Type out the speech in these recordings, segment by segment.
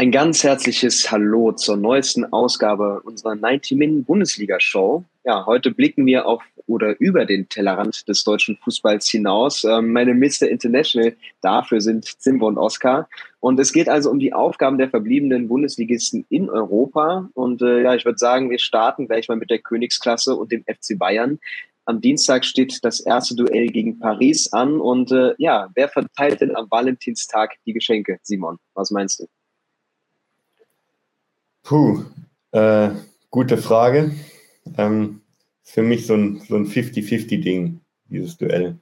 Ein ganz herzliches Hallo zur neuesten Ausgabe unserer 90-Min-Bundesliga-Show. Ja, heute blicken wir auf oder über den Tellerrand des deutschen Fußballs hinaus. Ähm, meine Mr. International dafür sind Zimbo und Oskar. Und es geht also um die Aufgaben der verbliebenen Bundesligisten in Europa. Und äh, ja, ich würde sagen, wir starten gleich mal mit der Königsklasse und dem FC Bayern. Am Dienstag steht das erste Duell gegen Paris an. Und äh, ja, wer verteilt denn am Valentinstag die Geschenke, Simon? Was meinst du? Puh, äh, gute Frage. Ähm, für mich so ein, so ein 50-50-Ding, dieses Duell.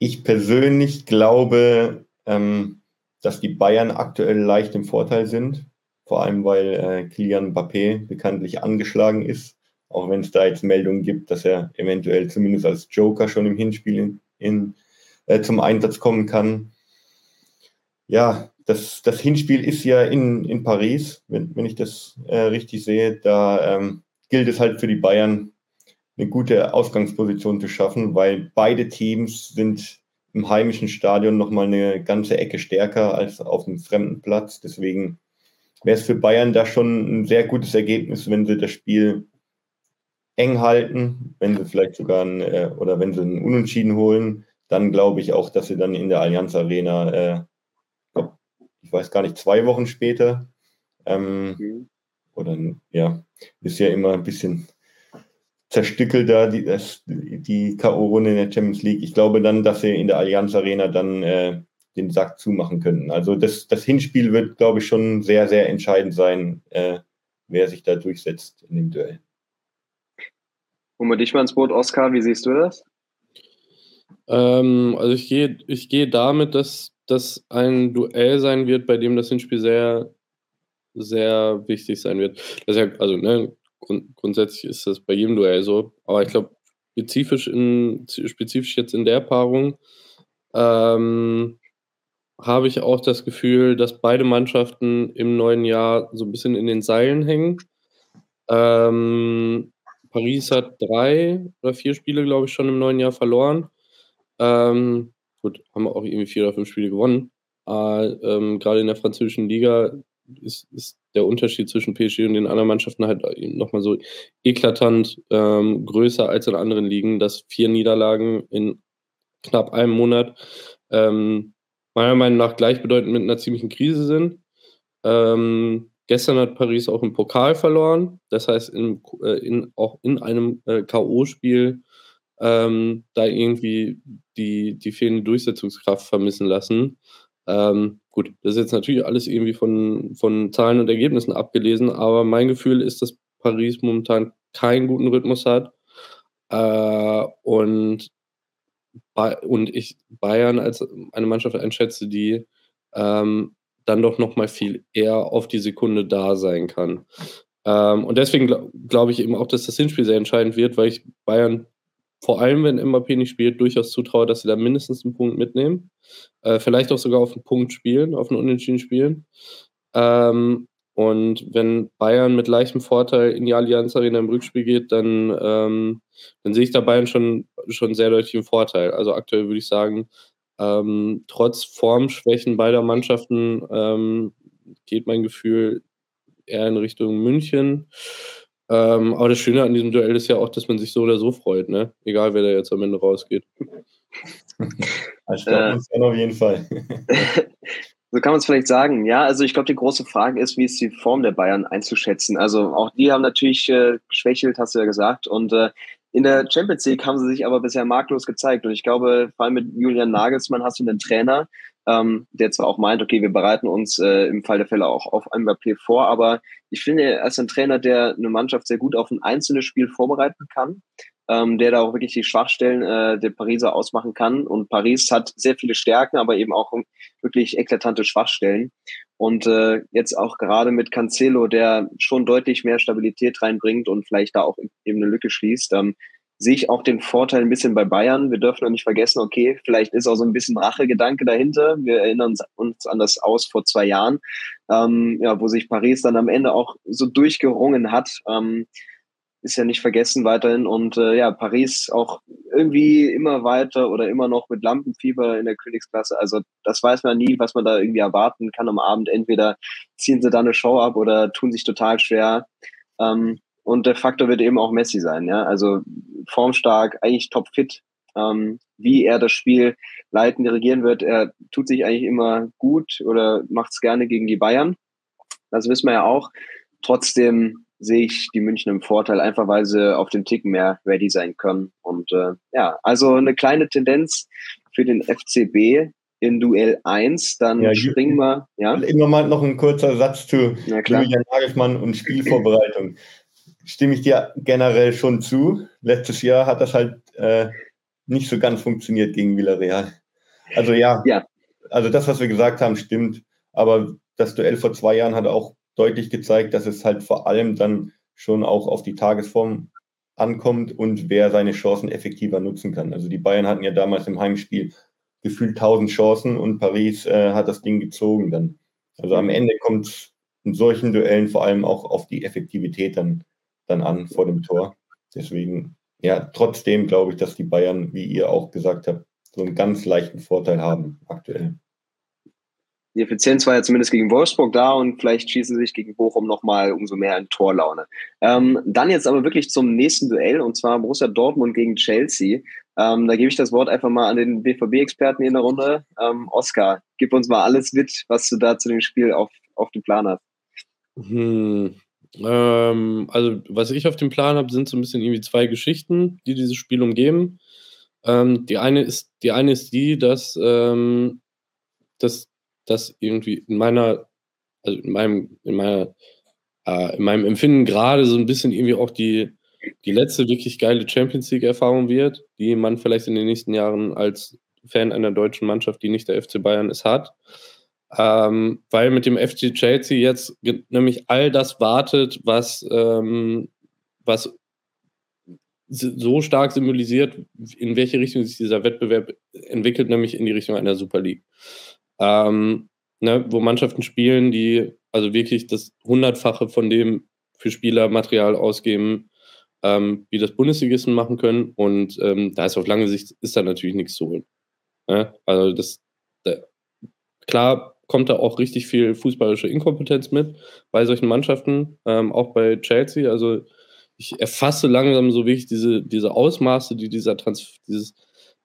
Ich persönlich glaube, ähm, dass die Bayern aktuell leicht im Vorteil sind, vor allem weil äh, Kylian Mbappé bekanntlich angeschlagen ist, auch wenn es da jetzt Meldungen gibt, dass er eventuell zumindest als Joker schon im Hinspiel in, in äh, zum Einsatz kommen kann. Ja, das, das Hinspiel ist ja in, in Paris, wenn, wenn ich das äh, richtig sehe. Da ähm, gilt es halt für die Bayern, eine gute Ausgangsposition zu schaffen, weil beide Teams sind im heimischen Stadion nochmal eine ganze Ecke stärker als auf dem fremden Platz. Deswegen wäre es für Bayern da schon ein sehr gutes Ergebnis, wenn sie das Spiel eng halten, wenn sie vielleicht sogar ein, äh, oder wenn sie einen Unentschieden holen, dann glaube ich auch, dass sie dann in der Allianz Arena äh, ich weiß gar nicht, zwei Wochen später. Ähm, mhm. Oder ja, ist ja immer ein bisschen zerstückelt da die, die K.O.-Runde in der Champions League. Ich glaube dann, dass sie in der Allianz Arena dann äh, den Sack zumachen könnten. Also das, das Hinspiel wird, glaube ich, schon sehr, sehr entscheidend sein, äh, wer sich da durchsetzt in dem Duell. Holen wir dich mal ins Boot, Oskar, wie siehst du das? Ähm, also ich gehe ich gehe damit, dass das ein Duell sein wird, bei dem das Hinspiel sehr, sehr wichtig sein wird. Ja, also ne, grund, grundsätzlich ist das bei jedem Duell so, aber ich glaube, spezifisch, spezifisch jetzt in der Paarung ähm, habe ich auch das Gefühl, dass beide Mannschaften im neuen Jahr so ein bisschen in den Seilen hängen. Ähm, Paris hat drei oder vier Spiele, glaube ich, schon im neuen Jahr verloren. Ähm, gut, haben wir auch irgendwie vier oder fünf Spiele gewonnen. Aber ähm, gerade in der französischen Liga ist, ist, der Unterschied zwischen PSG und den anderen Mannschaften halt nochmal so eklatant ähm, größer als in anderen Ligen, dass vier Niederlagen in knapp einem Monat ähm, meiner Meinung nach gleichbedeutend mit einer ziemlichen Krise sind. Ähm, gestern hat Paris auch im Pokal verloren. Das heißt, in, äh, in, auch in einem äh, K.O.-Spiel ähm, da irgendwie die, die fehlende Durchsetzungskraft vermissen lassen. Ähm, gut, das ist jetzt natürlich alles irgendwie von, von Zahlen und Ergebnissen abgelesen, aber mein Gefühl ist, dass Paris momentan keinen guten Rhythmus hat. Äh, und, und ich Bayern als eine Mannschaft einschätze, die ähm, dann doch noch mal viel eher auf die Sekunde da sein kann. Ähm, und deswegen glaube glaub ich eben auch, dass das Hinspiel sehr entscheidend wird, weil ich Bayern vor allem, wenn Mbappé nicht spielt, durchaus zutraue, dass sie da mindestens einen Punkt mitnehmen. Äh, vielleicht auch sogar auf einen Punkt spielen, auf einen Unentschieden spielen. Ähm, und wenn Bayern mit leichtem Vorteil in die Allianz Arena im Rückspiel geht, dann, ähm, dann sehe ich da Bayern schon, schon sehr deutlich im Vorteil. Also aktuell würde ich sagen, ähm, trotz Formschwächen beider Mannschaften ähm, geht mein Gefühl eher in Richtung München. Ähm, aber das Schöne an diesem Duell ist ja auch, dass man sich so oder so freut, ne? Egal wer da jetzt am Ende rausgeht. ich glaube, das äh, auf jeden Fall. so kann man es vielleicht sagen. Ja, also ich glaube, die große Frage ist, wie ist die Form der Bayern einzuschätzen? Also auch die haben natürlich äh, geschwächelt, hast du ja gesagt. Und äh, in der Champions League haben sie sich aber bisher marklos gezeigt. Und ich glaube, vor allem mit Julian Nagelsmann hast du einen Trainer, ähm, der zwar auch meint, okay, wir bereiten uns äh, im Fall der Fälle auch auf Mbappé vor, aber ich finde, er ist ein Trainer, der eine Mannschaft sehr gut auf ein einzelnes Spiel vorbereiten kann, ähm, der da auch wirklich die Schwachstellen äh, der Pariser ausmachen kann. Und Paris hat sehr viele Stärken, aber eben auch wirklich eklatante Schwachstellen. Und äh, jetzt auch gerade mit Cancelo, der schon deutlich mehr Stabilität reinbringt und vielleicht da auch eben eine Lücke schließt, ähm, sehe ich auch den Vorteil ein bisschen bei Bayern. Wir dürfen noch nicht vergessen, okay, vielleicht ist auch so ein bisschen Rachegedanke dahinter. Wir erinnern uns an das Aus vor zwei Jahren, ähm, ja, wo sich Paris dann am Ende auch so durchgerungen hat. Ähm, ist ja nicht vergessen weiterhin. Und äh, ja, Paris auch irgendwie immer weiter oder immer noch mit Lampenfieber in der Königsklasse. Also das weiß man nie, was man da irgendwie erwarten kann am Abend. Entweder ziehen sie da eine Show ab oder tun sich total schwer. Ähm, und der Faktor wird eben auch Messi sein. Ja? Also formstark, eigentlich topfit. Ähm, wie er das Spiel leiten, dirigieren wird. Er tut sich eigentlich immer gut oder macht es gerne gegen die Bayern. Das wissen wir ja auch. Trotzdem sehe ich die München im Vorteil, einfach weil sie auf den Tick mehr ready sein können. Und äh, ja, also eine kleine Tendenz für den FCB in Duell 1. Dann ja, springen wir. Ja? Immer mal noch ein kurzer Satz zu Julian Nagelsmann und Spielvorbereitung. Stimme ich dir generell schon zu. Letztes Jahr hat das halt äh, nicht so ganz funktioniert gegen Villarreal. Also ja, ja, also das, was wir gesagt haben, stimmt. Aber das Duell vor zwei Jahren hat auch deutlich gezeigt, dass es halt vor allem dann schon auch auf die Tagesform ankommt und wer seine Chancen effektiver nutzen kann. Also die Bayern hatten ja damals im Heimspiel gefühlt 1000 Chancen und Paris äh, hat das Ding gezogen dann. Also am Ende kommt es in solchen Duellen vor allem auch auf die Effektivität dann, dann an vor dem Tor. Deswegen, ja, trotzdem glaube ich, dass die Bayern, wie ihr auch gesagt habt, so einen ganz leichten Vorteil haben aktuell. Die Effizienz war ja zumindest gegen Wolfsburg da und vielleicht schießen sie sich gegen Bochum nochmal umso mehr in Torlaune. Ähm, dann jetzt aber wirklich zum nächsten Duell und zwar Borussia Dortmund gegen Chelsea. Ähm, da gebe ich das Wort einfach mal an den BVB-Experten in der Runde. Ähm, Oskar, gib uns mal alles mit, was du da zu dem Spiel auf, auf dem Plan hast. Hm, ähm, also, was ich auf dem Plan habe, sind so ein bisschen irgendwie zwei Geschichten, die dieses Spiel umgeben. Ähm, die, eine ist, die eine ist die, dass, ähm, dass das irgendwie in meiner, also in meinem, in meiner, äh, in meinem Empfinden gerade so ein bisschen irgendwie auch die, die letzte wirklich geile Champions League-Erfahrung wird, die man vielleicht in den nächsten Jahren als Fan einer deutschen Mannschaft, die nicht der FC Bayern ist, hat. Ähm, weil mit dem FC Chelsea jetzt nämlich all das wartet, was, ähm, was so stark symbolisiert, in welche Richtung sich dieser Wettbewerb entwickelt, nämlich in die Richtung einer Super League ähm, ne, wo Mannschaften spielen, die also wirklich das Hundertfache von dem für Spielermaterial ausgeben, ähm, wie das Bundesligisten machen können. Und ähm, da ist auf lange Sicht ist da natürlich nichts zu holen. Ne? Also das, da, klar kommt da auch richtig viel fußballische Inkompetenz mit bei solchen Mannschaften, ähm, auch bei Chelsea. Also ich erfasse langsam so wirklich diese, diese Ausmaße, die dieser, Trans dieses,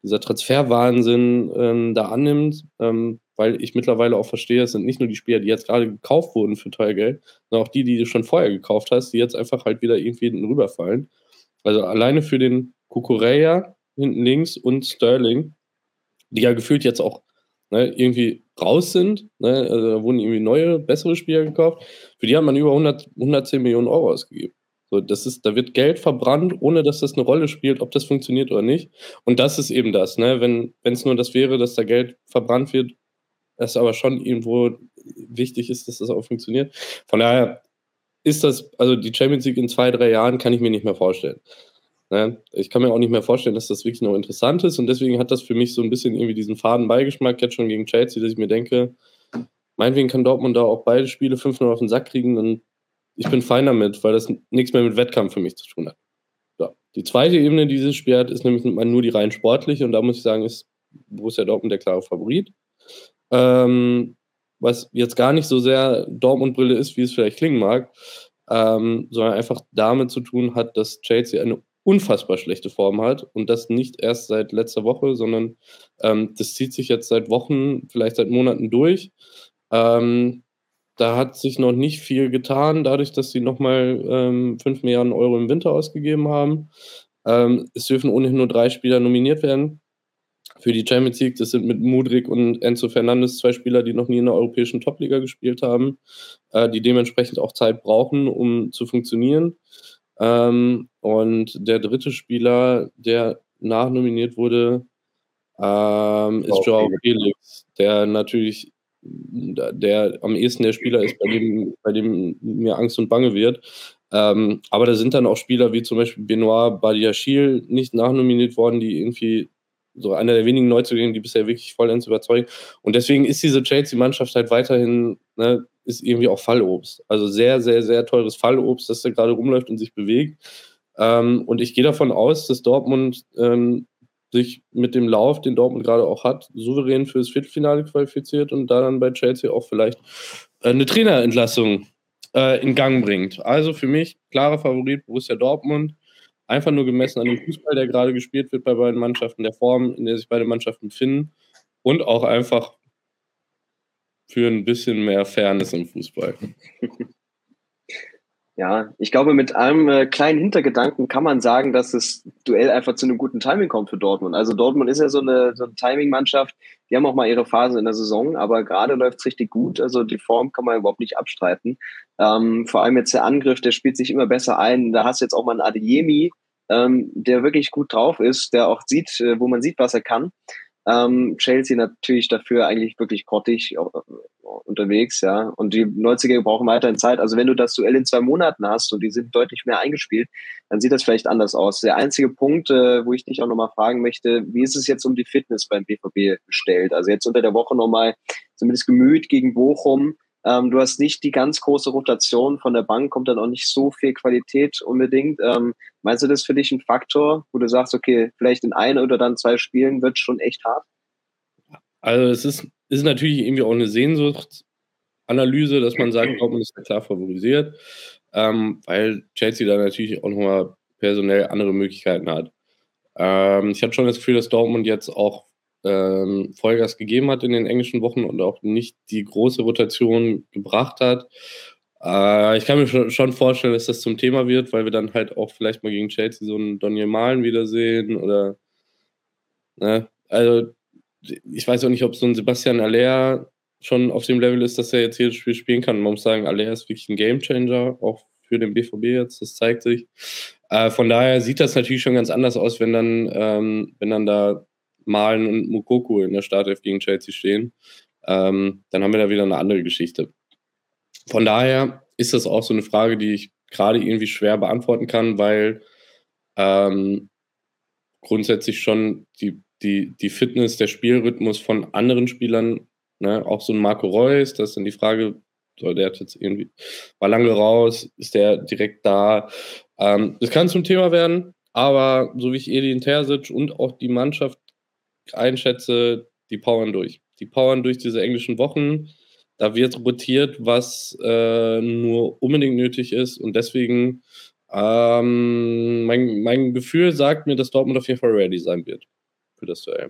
dieser Transferwahnsinn ähm, da annimmt. Ähm, weil ich mittlerweile auch verstehe, es sind nicht nur die Spieler, die jetzt gerade gekauft wurden für teuer Geld, sondern auch die, die du schon vorher gekauft hast, die jetzt einfach halt wieder irgendwie hinten rüberfallen. Also alleine für den Kukureya hinten links und Sterling, die ja gefühlt jetzt auch ne, irgendwie raus sind. Ne? Also da wurden irgendwie neue, bessere Spieler gekauft. Für die hat man über 100, 110 Millionen Euro ausgegeben. So, das ist, da wird Geld verbrannt, ohne dass das eine Rolle spielt, ob das funktioniert oder nicht. Und das ist eben das, ne? Wenn es nur das wäre, dass da Geld verbrannt wird, es aber schon irgendwo wichtig ist, dass das auch funktioniert. Von daher ist das, also die Champions League in zwei, drei Jahren kann ich mir nicht mehr vorstellen. Ne? Ich kann mir auch nicht mehr vorstellen, dass das wirklich noch interessant ist und deswegen hat das für mich so ein bisschen irgendwie diesen faden Beigeschmack jetzt schon gegen Chelsea, dass ich mir denke, meinetwegen kann Dortmund da auch beide Spiele 5-0 auf den Sack kriegen und ich bin fein damit, weil das nichts mehr mit Wettkampf für mich zu tun hat. Ja. Die zweite Ebene dieses Spiels hat, ist nämlich nur die rein sportliche und da muss ich sagen, ist Borussia Dortmund der klare Favorit ähm, was jetzt gar nicht so sehr Dortmund-Brille ist, wie es vielleicht klingen mag, ähm, sondern einfach damit zu tun hat, dass Chelsea eine unfassbar schlechte Form hat und das nicht erst seit letzter Woche, sondern ähm, das zieht sich jetzt seit Wochen, vielleicht seit Monaten durch. Ähm, da hat sich noch nicht viel getan, dadurch, dass sie nochmal ähm, 5 Milliarden Euro im Winter ausgegeben haben. Ähm, es dürfen ohnehin nur drei Spieler nominiert werden für die Champions League. Das sind mit Mudrik und Enzo Fernandes zwei Spieler, die noch nie in der europäischen Topliga gespielt haben, äh, die dementsprechend auch Zeit brauchen, um zu funktionieren. Ähm, und der dritte Spieler, der nachnominiert wurde, ähm, ist Joao Felix, der natürlich der am ehesten der Spieler ist, bei dem, bei dem mir Angst und Bange wird. Ähm, aber da sind dann auch Spieler wie zum Beispiel Benoit Badiachil nicht nachnominiert worden, die irgendwie so einer der wenigen Neuzugänge, die bisher wirklich vollends überzeugen. Und deswegen ist diese Chelsea-Mannschaft halt weiterhin, ne, ist irgendwie auch Fallobst. Also sehr, sehr, sehr teures Fallobst, das da gerade rumläuft und sich bewegt. Ähm, und ich gehe davon aus, dass Dortmund ähm, sich mit dem Lauf, den Dortmund gerade auch hat, souverän fürs Viertelfinale qualifiziert und da dann bei Chelsea auch vielleicht äh, eine Trainerentlassung äh, in Gang bringt. Also für mich klarer Favorit Borussia Dortmund. Einfach nur gemessen an dem Fußball, der gerade gespielt wird bei beiden Mannschaften, der Form, in der sich beide Mannschaften befinden und auch einfach für ein bisschen mehr Fairness im Fußball. Ja, ich glaube, mit einem äh, kleinen Hintergedanken kann man sagen, dass das Duell einfach zu einem guten Timing kommt für Dortmund. Also Dortmund ist ja so eine, so eine Timing-Mannschaft. Die haben auch mal ihre Phase in der Saison, aber gerade läuft es richtig gut. Also die Form kann man überhaupt nicht abstreiten. Ähm, vor allem jetzt der Angriff, der spielt sich immer besser ein. Da hast du jetzt auch mal einen Adeyemi, ähm, der wirklich gut drauf ist, der auch sieht, äh, wo man sieht, was er kann. Ähm, Chelsea natürlich dafür eigentlich wirklich grottig äh, unterwegs, ja. Und die 90er brauchen weiterhin Zeit. Also wenn du das Duell in zwei Monaten hast und die sind deutlich mehr eingespielt, dann sieht das vielleicht anders aus. Der einzige Punkt, äh, wo ich dich auch nochmal fragen möchte, wie ist es jetzt um die Fitness beim BVB bestellt? Also jetzt unter der Woche nochmal zumindest gemüht gegen Bochum. Ähm, du hast nicht die ganz große Rotation von der Bank, kommt dann auch nicht so viel Qualität unbedingt. Ähm, meinst du das für dich ein Faktor, wo du sagst, okay, vielleicht in ein oder dann zwei Spielen wird schon echt hart? Also es ist, ist natürlich irgendwie auch eine Sehnsuchtsanalyse, dass man sagt, Dortmund ist klar favorisiert, ähm, weil Chelsea da natürlich auch nochmal personell andere Möglichkeiten hat. Ähm, ich hatte schon das Gefühl, dass Dortmund jetzt auch ähm, Vollgas gegeben hat in den englischen Wochen und auch nicht die große Rotation gebracht hat. Äh, ich kann mir schon vorstellen, dass das zum Thema wird, weil wir dann halt auch vielleicht mal gegen Chelsea so einen Daniel Malen wiedersehen oder ne? also ich weiß auch nicht, ob so ein Sebastian Aller schon auf dem Level ist, dass er jetzt jedes Spiel spielen kann. Man muss sagen, Aller ist wirklich ein Gamechanger, auch für den BVB jetzt, das zeigt sich. Äh, von daher sieht das natürlich schon ganz anders aus, wenn dann, ähm, wenn dann da Malen und Mukoko in der Startelf gegen Chelsea stehen, ähm, dann haben wir da wieder eine andere Geschichte. Von daher ist das auch so eine Frage, die ich gerade irgendwie schwer beantworten kann, weil ähm, grundsätzlich schon die, die, die Fitness, der Spielrhythmus von anderen Spielern, ne, auch so ein Marco Reus, das ist dann die Frage, soll der jetzt irgendwie, war lange raus, ist der direkt da? Ähm, das kann zum Thema werden, aber so wie ich Edin Terzic und auch die Mannschaft einschätze, die powern durch. Die powern durch diese englischen Wochen. Da wird rotiert, was äh, nur unbedingt nötig ist. Und deswegen, ähm, mein, mein Gefühl sagt mir, dass Dortmund auf jeden Fall ready sein wird für das Duell.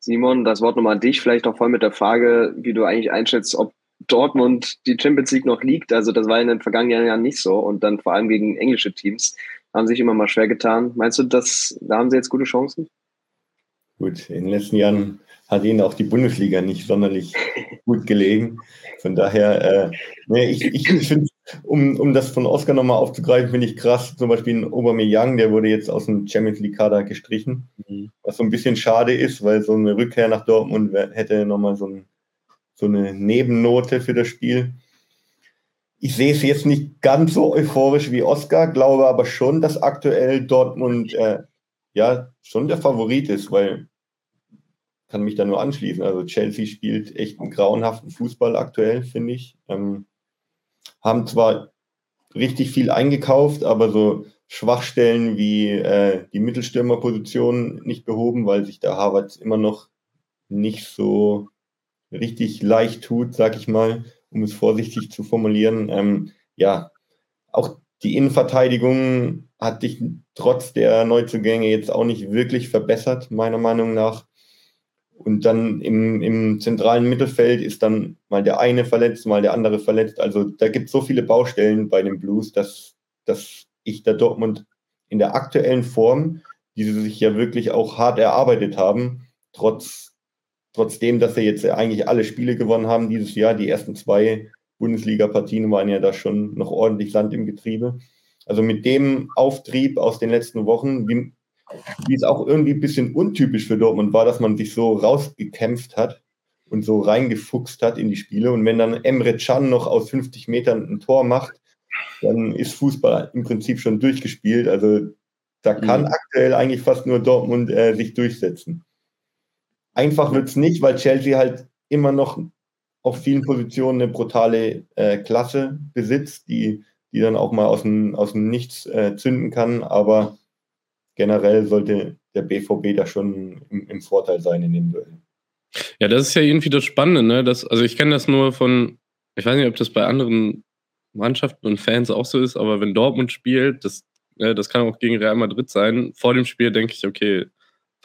Simon, das Wort nochmal an dich, vielleicht auch voll mit der Frage, wie du eigentlich einschätzt, ob Dortmund die Champions League noch liegt. Also das war in den vergangenen Jahren nicht so und dann vor allem gegen englische Teams haben sich immer mal schwer getan. Meinst du, dass da haben sie jetzt gute Chancen? Gut, in den letzten Jahren hat ihnen auch die Bundesliga nicht sonderlich gut gelegen. Von daher, äh, nee, ich, ich finde, um, um das von Oscar nochmal aufzugreifen, finde ich krass. Zum Beispiel ein Aubameyang, der wurde jetzt aus dem Champions League Kader gestrichen, mhm. was so ein bisschen schade ist, weil so eine Rückkehr nach Dortmund hätte nochmal so, ein, so eine Nebennote für das Spiel. Ich sehe es jetzt nicht ganz so euphorisch wie Oscar, glaube aber schon, dass aktuell Dortmund äh, ja schon der Favorit ist, weil kann mich da nur anschließen. Also Chelsea spielt echt einen grauenhaften Fußball aktuell, finde ich. Ähm, haben zwar richtig viel eingekauft, aber so Schwachstellen wie äh, die Mittelstürmerposition nicht behoben, weil sich der Harvard immer noch nicht so richtig leicht tut, sag ich mal, um es vorsichtig zu formulieren. Ähm, ja, auch die Innenverteidigung hat sich trotz der Neuzugänge jetzt auch nicht wirklich verbessert, meiner Meinung nach. Und dann im, im zentralen Mittelfeld ist dann mal der eine verletzt, mal der andere verletzt. Also da gibt es so viele Baustellen bei den Blues, dass, dass ich da Dortmund in der aktuellen Form, die sie sich ja wirklich auch hart erarbeitet haben, trotz, trotzdem, dass sie jetzt eigentlich alle Spiele gewonnen haben dieses Jahr, die ersten zwei Bundesliga-Partien waren ja da schon noch ordentlich Sand im Getriebe. Also mit dem Auftrieb aus den letzten Wochen, wie, wie es auch irgendwie ein bisschen untypisch für Dortmund war, dass man sich so rausgekämpft hat und so reingefuchst hat in die Spiele. Und wenn dann Emre Can noch aus 50 Metern ein Tor macht, dann ist Fußball im Prinzip schon durchgespielt. Also da kann mhm. aktuell eigentlich fast nur Dortmund äh, sich durchsetzen. Einfach wird es nicht, weil Chelsea halt immer noch auf vielen Positionen eine brutale äh, Klasse besitzt, die die dann auch mal aus dem, aus dem Nichts äh, zünden kann. Aber generell sollte der BVB da schon im, im, Vorteil sein in dem Duell. Ja, das ist ja irgendwie das Spannende, ne? Das, also ich kenne das nur von, ich weiß nicht, ob das bei anderen Mannschaften und Fans auch so ist, aber wenn Dortmund spielt, das, ja, das kann auch gegen Real Madrid sein. Vor dem Spiel denke ich, okay,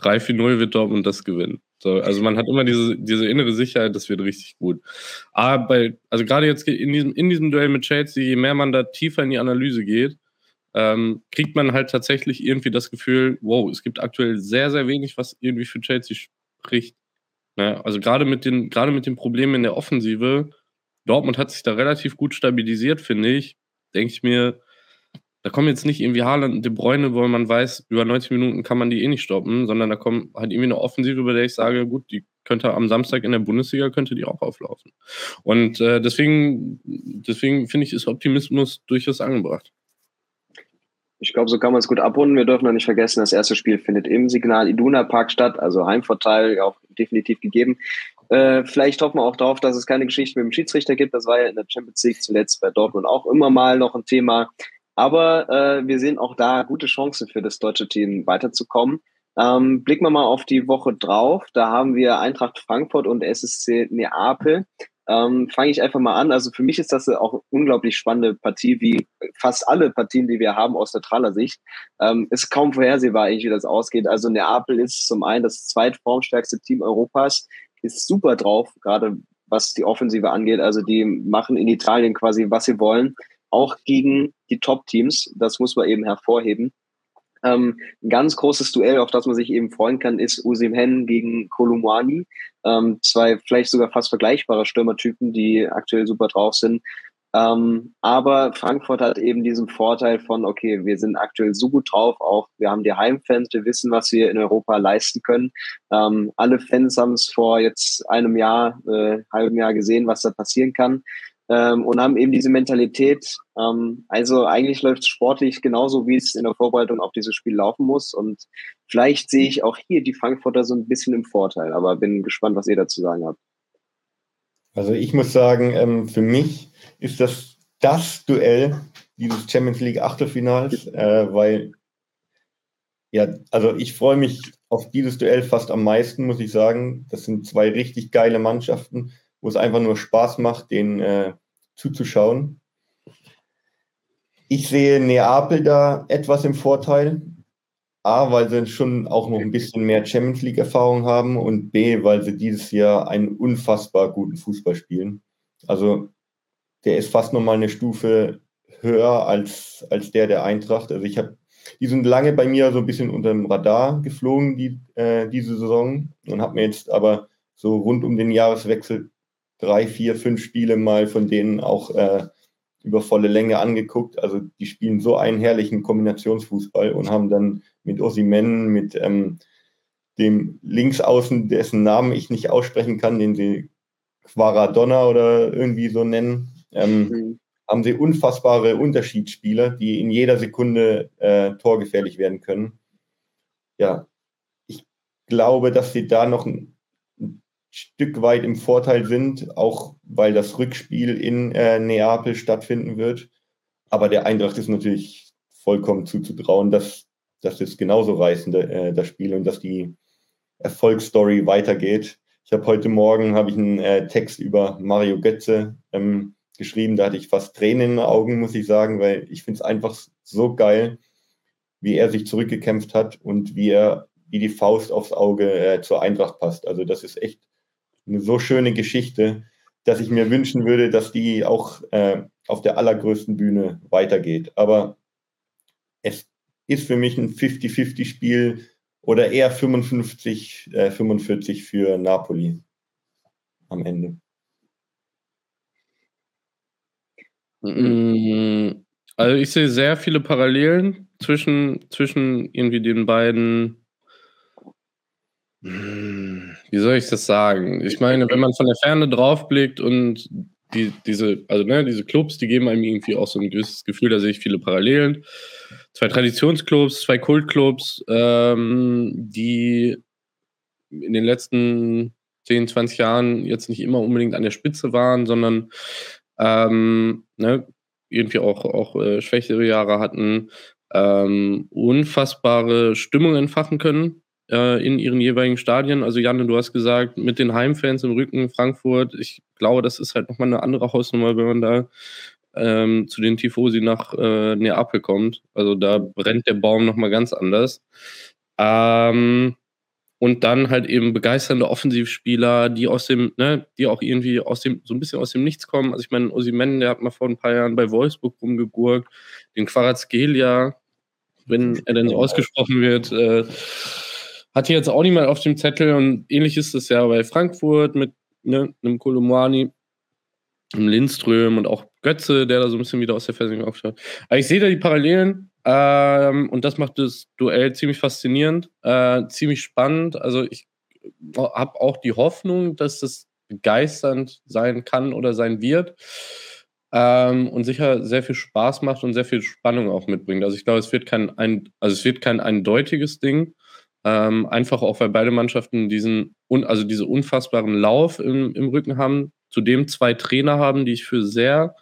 3-4-0 wird Dortmund das gewinnen. So, also man hat immer diese, diese innere Sicherheit, das wird richtig gut. Aber bei, also gerade jetzt in diesem, in diesem Duell mit Chelsea, je mehr man da tiefer in die Analyse geht, ähm, kriegt man halt tatsächlich irgendwie das Gefühl, wow, es gibt aktuell sehr, sehr wenig, was irgendwie für Chelsea spricht. Ja, also gerade mit den, mit den Problemen in der Offensive, Dortmund hat sich da relativ gut stabilisiert, finde ich. Denke ich mir, da kommen jetzt nicht irgendwie Haaland und De Bruyne, wo man weiß, über 90 Minuten kann man die eh nicht stoppen, sondern da kommt halt irgendwie eine Offensive, über der ich sage, gut, die könnte am Samstag in der Bundesliga, könnte die auch auflaufen. Und äh, deswegen, deswegen finde ich, ist Optimismus durchaus angebracht. Ich glaube, so kann man es gut abrunden. Wir dürfen noch nicht vergessen, das erste Spiel findet im Signal Iduna Park statt, also Heimvorteil auch definitiv gegeben. Äh, vielleicht hoffen wir auch darauf, dass es keine Geschichte mit dem Schiedsrichter gibt. Das war ja in der Champions League zuletzt bei Dortmund auch immer mal noch ein Thema. Aber äh, wir sehen auch da gute Chancen für das deutsche Team weiterzukommen. Ähm, blicken wir mal auf die Woche drauf. Da haben wir Eintracht Frankfurt und SSC Neapel. Ähm, Fange ich einfach mal an. Also für mich ist das auch unglaublich spannende Partie, wie fast alle Partien, die wir haben aus neutraler Sicht. Ähm, ist kaum vorhersehbar, eigentlich, wie das ausgeht. Also Neapel ist zum einen das zweitformstärkste Team Europas, ist super drauf, gerade was die Offensive angeht. Also die machen in Italien quasi, was sie wollen, auch gegen die Top-Teams. Das muss man eben hervorheben. Ähm, ein ganz großes Duell, auf das man sich eben freuen kann, ist Usim Hen gegen Kolumwani. Ähm, zwei vielleicht sogar fast vergleichbare Stürmertypen, die aktuell super drauf sind. Ähm, aber Frankfurt hat eben diesen Vorteil von, okay, wir sind aktuell so gut drauf, auch wir haben die Heimfans, wir wissen, was wir in Europa leisten können. Ähm, alle Fans haben es vor jetzt einem Jahr, äh, halbem Jahr gesehen, was da passieren kann. Ähm, und haben eben diese Mentalität. Ähm, also eigentlich läuft es sportlich genauso, wie es in der Vorbereitung auf dieses Spiel laufen muss. Und vielleicht sehe ich auch hier die Frankfurter so ein bisschen im Vorteil, aber bin gespannt, was ihr dazu sagen habt. Also ich muss sagen, ähm, für mich ist das das Duell dieses Champions League Achtelfinals, äh, weil ja, also ich freue mich auf dieses Duell fast am meisten, muss ich sagen. Das sind zwei richtig geile Mannschaften, wo es einfach nur Spaß macht, denen äh, zuzuschauen. Ich sehe Neapel da etwas im Vorteil. A, weil sie schon auch noch ein bisschen mehr Champions League-Erfahrung haben und B, weil sie dieses Jahr einen unfassbar guten Fußball spielen. Also der ist fast nochmal eine Stufe höher als, als der der Eintracht. Also ich habe, die sind lange bei mir so ein bisschen unter dem Radar geflogen, die, äh, diese Saison, und habe mir jetzt aber so rund um den Jahreswechsel drei, vier, fünf Spiele mal von denen auch äh, über volle Länge angeguckt. Also die spielen so einen herrlichen Kombinationsfußball und haben dann mit Osimen, mit ähm, dem Linksaußen, dessen Namen ich nicht aussprechen kann, den sie Quaradonna oder irgendwie so nennen, ähm, mhm. haben sie unfassbare Unterschiedsspieler, die in jeder Sekunde äh, torgefährlich werden können. Ja, ich glaube, dass sie da noch ein, ein Stück weit im Vorteil sind, auch weil das Rückspiel in äh, Neapel stattfinden wird. Aber der Eintracht ist natürlich vollkommen zuzutrauen, dass, dass es genauso reißen, äh, das Spiel, und dass die Erfolgsstory weitergeht. Ich habe heute Morgen habe ich einen äh, Text über Mario Götze ähm, geschrieben. Da hatte ich fast Tränen in den Augen, muss ich sagen, weil ich finde es einfach so geil, wie er sich zurückgekämpft hat und wie er wie die Faust aufs Auge äh, zur Eintracht passt. Also das ist echt eine so schöne Geschichte, dass ich mir wünschen würde, dass die auch äh, auf der allergrößten Bühne weitergeht. Aber es ist für mich ein 50-50-Spiel oder eher 55, äh, 45 für Napoli am Ende. Mm, also ich sehe sehr viele Parallelen zwischen, zwischen irgendwie den beiden. Mm, wie soll ich das sagen? Ich meine, wenn man von der Ferne draufblickt und die, diese, also ne, diese Clubs, die geben einem irgendwie auch so ein gewisses Gefühl, da sehe ich viele Parallelen. Zwei Traditionsclubs, zwei Kultclubs, ähm, die in den letzten 10, 20 Jahren jetzt nicht immer unbedingt an der Spitze waren, sondern ähm, ne, irgendwie auch, auch äh, schwächere Jahre hatten, ähm, unfassbare Stimmung entfachen können äh, in ihren jeweiligen Stadien. Also Janne, du hast gesagt, mit den Heimfans im Rücken Frankfurt, ich glaube, das ist halt nochmal eine andere Hausnummer, wenn man da ähm, zu den Tifosi nach äh, Neapel kommt. Also da brennt der Baum nochmal ganz anders. Ähm, und dann halt eben begeisternde Offensivspieler, die aus dem, ne, die auch irgendwie aus dem, so ein bisschen aus dem Nichts kommen. Also ich meine, Osimen, der hat mal vor ein paar Jahren bei Wolfsburg rumgegurkt, den Quarazgelia, wenn er denn so ausgesprochen wird, äh, hat hier jetzt auch niemand auf dem Zettel und ähnlich ist es ja bei Frankfurt mit ne, einem Kolumani, einem Lindström und auch Götze, der da so ein bisschen wieder aus der Versenkung aufschaut. Aber ich sehe da die Parallelen ähm, und das macht das Duell ziemlich faszinierend, äh, ziemlich spannend. Also ich habe auch die Hoffnung, dass das begeisternd sein kann oder sein wird. Ähm, und sicher sehr viel Spaß macht und sehr viel Spannung auch mitbringt. Also ich glaube, es wird kein ein, also es wird kein eindeutiges Ding. Ähm, einfach auch, weil beide Mannschaften diesen, also diese unfassbaren Lauf im, im Rücken haben, zudem zwei Trainer haben, die ich für sehr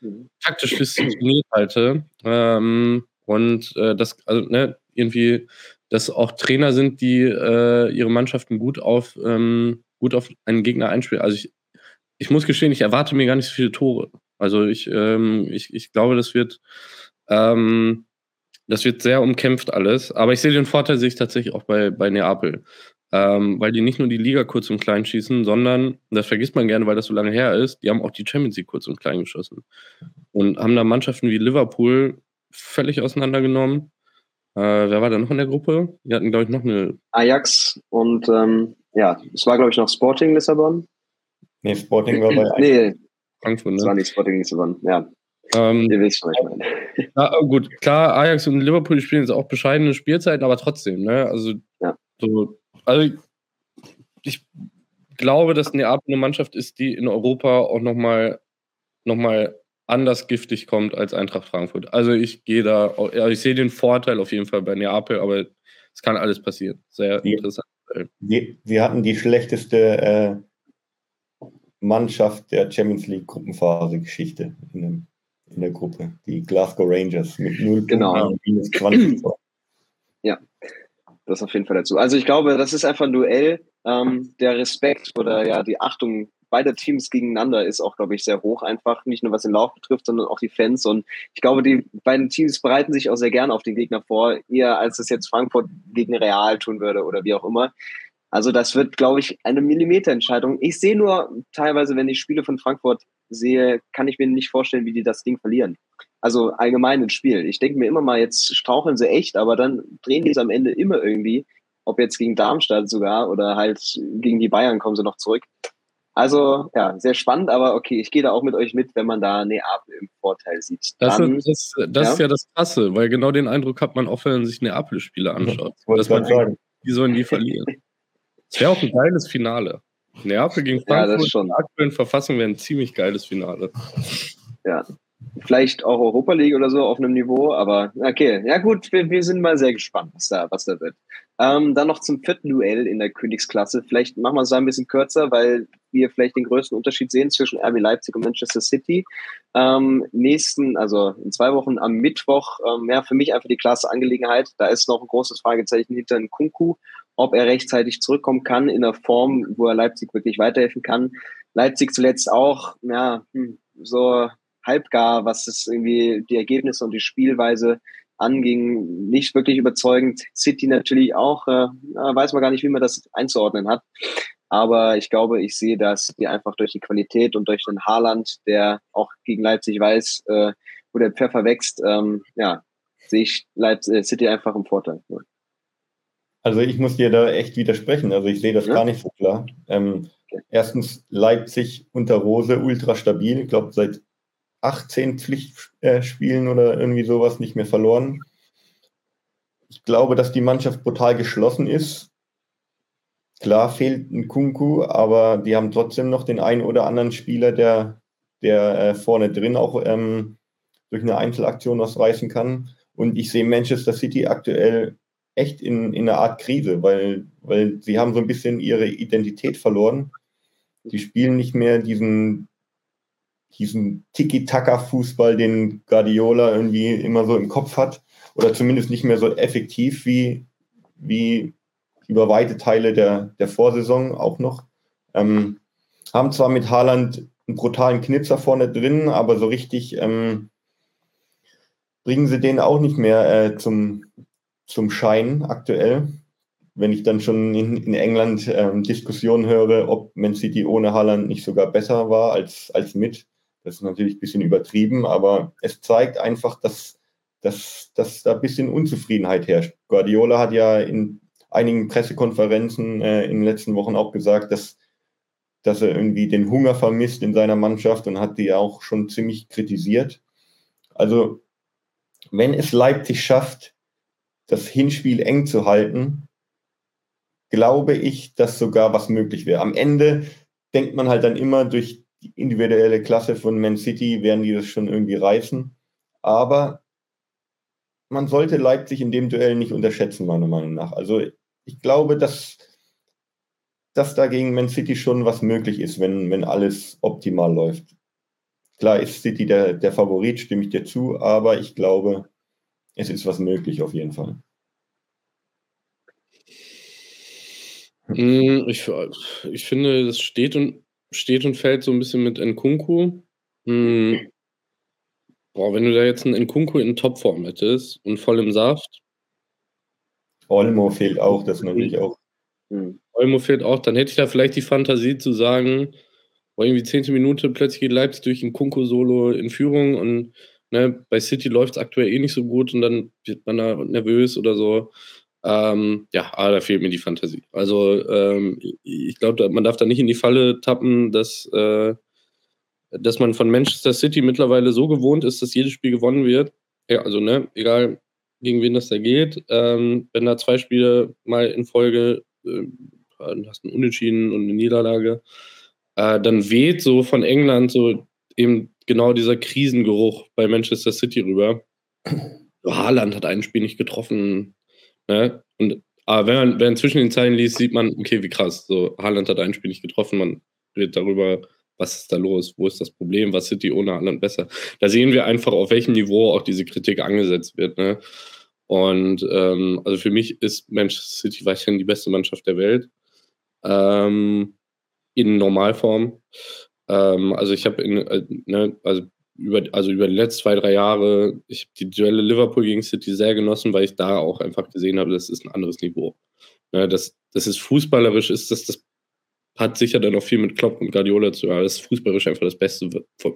mhm. taktisch diszipliniert halte. Ähm, und äh, das, also ne, irgendwie, dass auch Trainer sind, die äh, ihre Mannschaften gut auf, ähm, gut auf einen Gegner einspielen. Also ich, ich muss gestehen, ich erwarte mir gar nicht so viele Tore. Also ich, ähm, ich, ich glaube, das wird, ähm, das wird sehr umkämpft alles. Aber ich sehe den Vorteil, sehe ich tatsächlich auch bei, bei Neapel. Ähm, weil die nicht nur die Liga kurz und klein schießen, sondern, das vergisst man gerne, weil das so lange her ist, die haben auch die Champions League kurz und klein geschossen. Und haben da Mannschaften wie Liverpool völlig auseinandergenommen. Äh, wer war da noch in der Gruppe? Die hatten, glaube ich, noch eine. Ajax und ähm, ja, es war, glaube ich, noch Sporting Lissabon. Nee, Sporting war bei Ajax. Nee, Frankfurt, ne? Das war nicht Sporting Lissabon, ja. Ähm, Ihr wisst, was ich meine. Ja, gut, klar, Ajax und Liverpool spielen jetzt auch bescheidene Spielzeiten, aber trotzdem, ne? Also, ja. so, also ich glaube, dass Neapel eine Mannschaft ist, die in Europa auch nochmal noch mal anders giftig kommt als Eintracht Frankfurt. Also ich gehe da, ja, ich sehe den Vorteil auf jeden Fall bei Neapel, aber es kann alles passieren. Sehr wir, interessant. Wir, wir, hatten die schlechteste äh, Mannschaft der Champions League Gruppenphase Geschichte in, in, der Gruppe, die Glasgow Rangers mit 0 genau. minus 20. ja, das auf jeden Fall dazu. Also ich glaube, das ist einfach ein Duell. Ähm, der Respekt oder ja die Achtung beider Teams gegeneinander ist auch, glaube ich, sehr hoch einfach. Nicht nur was den Lauf betrifft, sondern auch die Fans. Und ich glaube, die beiden Teams bereiten sich auch sehr gerne auf den Gegner vor, eher als es jetzt Frankfurt gegen Real tun würde oder wie auch immer. Also das wird, glaube ich, eine Millimeterentscheidung. Ich sehe nur teilweise, wenn ich Spiele von Frankfurt sehe, kann ich mir nicht vorstellen, wie die das Ding verlieren. Also allgemein ein Spiel. Ich denke mir immer mal, jetzt straucheln sie echt, aber dann drehen die es am Ende immer irgendwie. Ob jetzt gegen Darmstadt sogar oder halt gegen die Bayern kommen sie noch zurück. Also ja, sehr spannend, aber okay, ich gehe da auch mit euch mit, wenn man da Neapel im Vorteil sieht. Dann, das, ist, das, das ja? ist ja das Krasse, weil genau den Eindruck hat man auch, wenn man sich Neapel-Spiele anschaut. dass man denkt, die sollen die verlieren. Es wäre auch ein geiles Finale. Neapel gegen Frankfurt ja, in der aktuellen Verfassung wäre ein ziemlich geiles Finale. Ja, vielleicht auch Europa League oder so auf einem Niveau, aber okay, ja gut, wir, wir sind mal sehr gespannt, was da, was da wird. Ähm, dann noch zum vierten Duell in der Königsklasse. Vielleicht machen wir es ein bisschen kürzer, weil wir vielleicht den größten Unterschied sehen zwischen RB Leipzig und Manchester City. Ähm, nächsten, also in zwei Wochen am Mittwoch, ähm, ja, für mich einfach die klasse Angelegenheit. Da ist noch ein großes Fragezeichen hinter den Kunku, ob er rechtzeitig zurückkommen kann in einer Form, wo er Leipzig wirklich weiterhelfen kann. Leipzig zuletzt auch, ja, hm, so halbgar, was es irgendwie die Ergebnisse und die Spielweise anging, nicht wirklich überzeugend. City natürlich auch, äh, weiß man gar nicht, wie man das einzuordnen hat. Aber ich glaube, ich sehe, dass die einfach durch die Qualität und durch den Haaland, der auch gegen Leipzig weiß, äh, wo der Pfeffer wächst, ähm, ja, sehe ich Leipzig, äh, City einfach im Vorteil. Also ich muss dir da echt widersprechen. Also ich sehe das ja? gar nicht so klar. Ähm. Erstens Leipzig unter Rose ultra stabil. Ich glaube, seit 18 Pflichtspielen oder irgendwie sowas nicht mehr verloren. Ich glaube, dass die Mannschaft brutal geschlossen ist. Klar fehlt ein Kunku, aber die haben trotzdem noch den einen oder anderen Spieler, der, der äh, vorne drin auch ähm, durch eine Einzelaktion was reißen kann. Und ich sehe Manchester City aktuell echt in, in einer Art Krise, weil, weil sie haben so ein bisschen ihre Identität verloren. Die spielen nicht mehr diesen diesen Tiki-Taka-Fußball, den Guardiola irgendwie immer so im Kopf hat, oder zumindest nicht mehr so effektiv wie, wie über weite Teile der, der Vorsaison auch noch. Ähm, haben zwar mit Haaland einen brutalen Knipser vorne drin, aber so richtig ähm, bringen sie den auch nicht mehr äh, zum, zum Schein aktuell. Wenn ich dann schon in, in England ähm, Diskussionen höre, ob Man City ohne Haaland nicht sogar besser war als, als mit. Das ist natürlich ein bisschen übertrieben, aber es zeigt einfach, dass, dass, dass da ein bisschen Unzufriedenheit herrscht. Guardiola hat ja in einigen Pressekonferenzen äh, in den letzten Wochen auch gesagt, dass, dass er irgendwie den Hunger vermisst in seiner Mannschaft und hat die auch schon ziemlich kritisiert. Also wenn es Leipzig schafft, das Hinspiel eng zu halten, glaube ich, dass sogar was möglich wäre. Am Ende denkt man halt dann immer, durch die individuelle Klasse von Man City werden die das schon irgendwie reißen. Aber man sollte Leipzig in dem Duell nicht unterschätzen, meiner Meinung nach. Also ich glaube, dass, dass da gegen Man City schon was möglich ist, wenn, wenn alles optimal läuft. Klar ist City der, der Favorit, stimme ich dir zu, aber ich glaube, es ist was möglich auf jeden Fall. Hm, ich, ich finde, das steht und, steht und fällt so ein bisschen mit Nkunku. Hm. Boah, wenn du da jetzt einen Nkunku in Topform hättest und voll im Saft. Olmo fehlt auch, das natürlich auch. Hm. Olmo fehlt auch, dann hätte ich da vielleicht die Fantasie zu sagen, wo irgendwie zehnte Minute plötzlich geht Leipzig durch ein Kunko-Solo in Führung und ne, bei City läuft es aktuell eh nicht so gut und dann wird man da nervös oder so. Ähm, ja, aber da fehlt mir die Fantasie. Also ähm, ich glaube, man darf da nicht in die Falle tappen, dass, äh, dass man von Manchester City mittlerweile so gewohnt ist, dass jedes Spiel gewonnen wird. Ja, also ne, egal gegen wen das da geht. Ähm, wenn da zwei Spiele mal in Folge äh, hast einen Unentschieden und eine Niederlage, äh, dann weht so von England so eben genau dieser Krisengeruch bei Manchester City rüber. Haaland hat ein Spiel nicht getroffen. Ne? Und, aber wenn man, wenn man zwischen den Zeilen liest, sieht man, okay, wie krass. So, Haaland hat ein Spiel nicht getroffen. Man redet darüber, was ist da los, wo ist das Problem, was City ohne Haaland besser. Da sehen wir einfach, auf welchem Niveau auch diese Kritik angesetzt wird. Ne? Und ähm, also für mich ist Manchester City weiterhin die beste Mannschaft der Welt. Ähm, in Normalform. Ähm, also ich habe äh, ne, also über, also über die letzten zwei, drei Jahre, ich habe die Duelle Liverpool gegen City sehr genossen, weil ich da auch einfach gesehen habe, das ist ein anderes Niveau. Ne, das, das ist fußballerisch, ist das, das hat sicher dann auch viel mit Klopp und Guardiola zu tun, aber das ist fußballerisch einfach das Beste,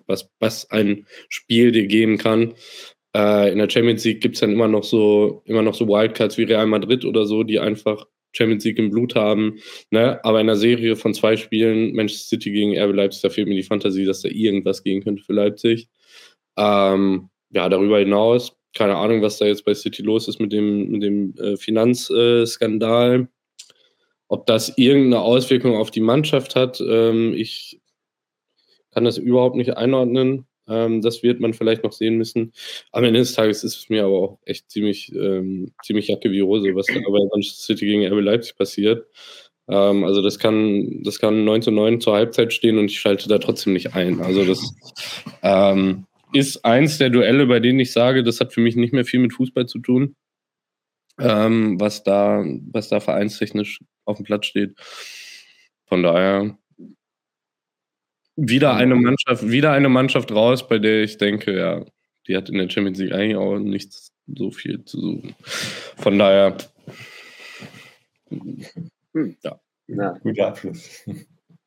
was, was ein Spiel dir geben kann. Äh, in der Champions League gibt es dann immer noch so, immer noch so Wildcards wie Real Madrid oder so, die einfach Champions League im Blut haben. Ne? Aber in einer Serie von zwei Spielen, Manchester City gegen RB Leipzig, da fehlt mir die Fantasie, dass da irgendwas gehen könnte für Leipzig. Ähm, ja, darüber hinaus, keine Ahnung, was da jetzt bei City los ist mit dem, mit dem äh, Finanzskandal. Ob das irgendeine Auswirkung auf die Mannschaft hat, ähm, ich kann das überhaupt nicht einordnen. Ähm, das wird man vielleicht noch sehen müssen. Am Ende des Tages ist es mir aber auch echt ziemlich, ähm, ziemlich Jacke wie Hose, was da bei Manchester City gegen RB Leipzig passiert. Ähm, also das kann, das kann 9 zu 9 zur Halbzeit stehen und ich schalte da trotzdem nicht ein. Also das ähm, ist eins der Duelle, bei denen ich sage, das hat für mich nicht mehr viel mit Fußball zu tun, ähm, was, da, was da vereinstechnisch auf dem Platz steht. Von daher wieder eine Mannschaft, wieder eine Mannschaft raus, bei der ich denke, ja, die hat in der Champions League eigentlich auch nicht so viel zu suchen. Von daher, ja. ja. Guter Abschluss.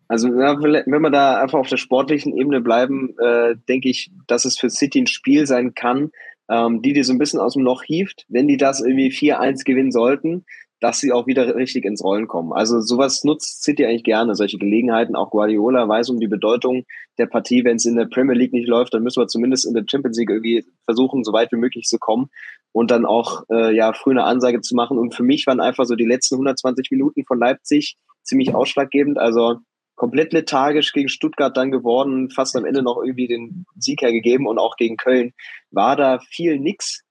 Also ja, wenn wir da einfach auf der sportlichen Ebene bleiben, äh, denke ich, dass es für City ein Spiel sein kann, ähm, die dir so ein bisschen aus dem Loch hieft. Wenn die das irgendwie 4-1 gewinnen sollten, dass sie auch wieder richtig ins Rollen kommen. Also sowas nutzt City eigentlich gerne, solche Gelegenheiten. Auch Guardiola weiß um die Bedeutung der Partie. Wenn es in der Premier League nicht läuft, dann müssen wir zumindest in der Champions League irgendwie versuchen, so weit wie möglich zu kommen und dann auch äh, ja früh eine Ansage zu machen. Und für mich waren einfach so die letzten 120 Minuten von Leipzig ziemlich ausschlaggebend. Also komplett lethargisch gegen Stuttgart dann geworden, fast am Ende noch irgendwie den Sieg hergegeben und auch gegen Köln war da viel nix.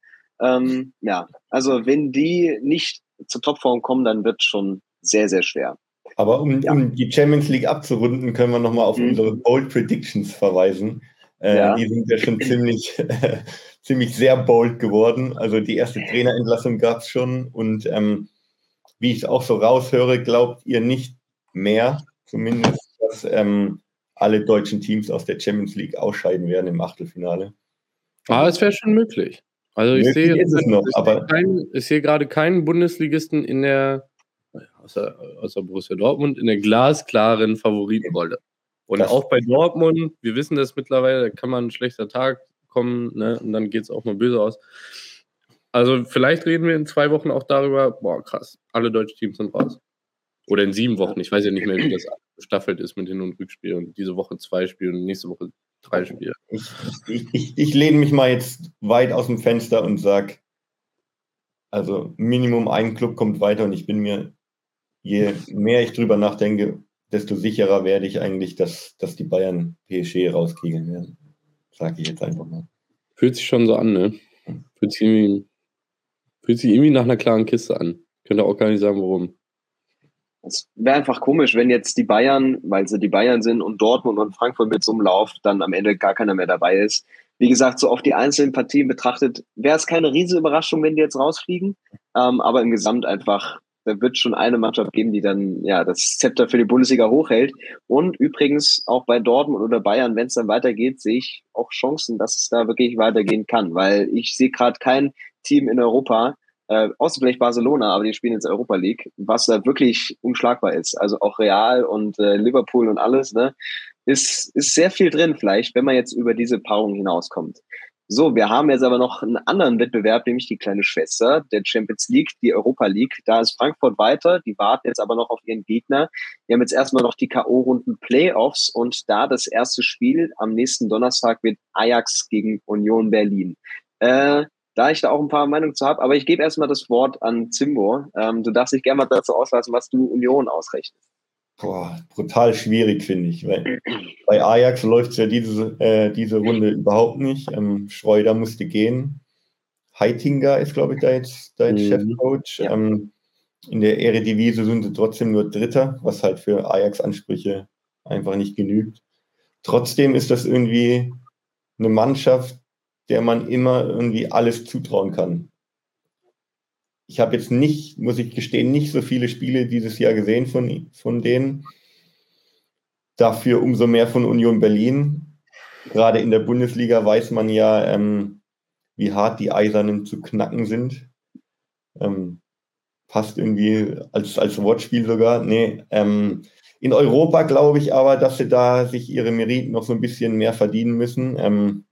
Ähm, ja, also wenn die nicht zur Topform kommen, dann wird es schon sehr, sehr schwer. Aber um, ja. um, die Champions League abzurunden, können wir nochmal auf mhm. unsere Bold Predictions verweisen. Äh, ja. Die sind ja schon ziemlich, ziemlich sehr bold geworden. Also die erste Trainerentlassung gab es schon. Und ähm, wie ich es auch so raushöre, glaubt ihr nicht mehr, zumindest, dass ähm, alle deutschen Teams aus der Champions League ausscheiden werden im Achtelfinale. Ah, es wäre schon möglich. Also ich sehe, ist es noch, ich, aber kein, ich sehe gerade keinen Bundesligisten in der, außer, außer Borussia Dortmund, in der glasklaren Favoritenrolle. Und das auch bei Dortmund, wir wissen das mittlerweile, da kann man ein schlechter Tag kommen ne, und dann geht es auch mal böse aus. Also vielleicht reden wir in zwei Wochen auch darüber, boah krass, alle deutschen Teams sind raus. Oder in sieben Wochen, ich weiß ja nicht mehr, wie das gestaffelt ist mit Hin- und Rückspiel und diese Woche zwei Spiele und nächste Woche drei Spiele. Ich, ich, ich, ich lehne mich mal jetzt weit aus dem Fenster und sage, also Minimum ein Club kommt weiter und ich bin mir, je mehr ich drüber nachdenke, desto sicherer werde ich eigentlich, dass, dass die Bayern PSG rauskriegen werden. Sage ich jetzt einfach mal. Fühlt sich schon so an, ne? Fühlt sich irgendwie, fühlt sich irgendwie nach einer klaren Kiste an. Könnte auch gar nicht sagen, warum. Es wäre einfach komisch, wenn jetzt die Bayern, weil sie die Bayern sind und Dortmund und Frankfurt mit so einem Lauf dann am Ende gar keiner mehr dabei ist. Wie gesagt, so auf die einzelnen Partien betrachtet, wäre es keine riesige Überraschung, wenn die jetzt rausfliegen. Ähm, aber im Gesamt einfach, da wird schon eine Mannschaft geben, die dann ja das Zepter für die Bundesliga hochhält. Und übrigens auch bei Dortmund oder Bayern, wenn es dann weitergeht, sehe ich auch Chancen, dass es da wirklich weitergehen kann, weil ich sehe gerade kein Team in Europa, äh, außer vielleicht Barcelona, aber die spielen jetzt Europa League, was da wirklich unschlagbar ist. Also auch Real und äh, Liverpool und alles, ne, ist, ist sehr viel drin vielleicht, wenn man jetzt über diese Paarung hinauskommt. So, wir haben jetzt aber noch einen anderen Wettbewerb, nämlich die kleine Schwester der Champions League, die Europa League. Da ist Frankfurt weiter, die warten jetzt aber noch auf ihren Gegner. Wir haben jetzt erstmal noch die K.O.-Runden Playoffs und da das erste Spiel am nächsten Donnerstag wird Ajax gegen Union Berlin. Äh, da ich da auch ein paar Meinungen zu habe. Aber ich gebe erstmal das Wort an Zimbo. Ähm, du darfst dich gerne mal dazu auslassen, was du Union ausrechnest. Boah, brutal schwierig, finde ich. Weil bei Ajax läuft es ja diese, äh, diese Runde überhaupt nicht. Ähm, Schreuder musste gehen. Heitinger ist, glaube ich, da jetzt, da jetzt mhm. Chefcoach. Ja. Ähm, in der Eredivisie sind sie trotzdem nur Dritter, was halt für Ajax-Ansprüche einfach nicht genügt. Trotzdem ist das irgendwie eine Mannschaft, der man immer irgendwie alles zutrauen kann. Ich habe jetzt nicht, muss ich gestehen, nicht so viele Spiele dieses Jahr gesehen von, von denen. Dafür umso mehr von Union Berlin. Gerade in der Bundesliga weiß man ja, ähm, wie hart die Eisernen zu knacken sind. Ähm, passt irgendwie als, als Wortspiel sogar. Nee, ähm, in Europa glaube ich aber, dass sie da sich ihre Meriten noch so ein bisschen mehr verdienen müssen. Ähm,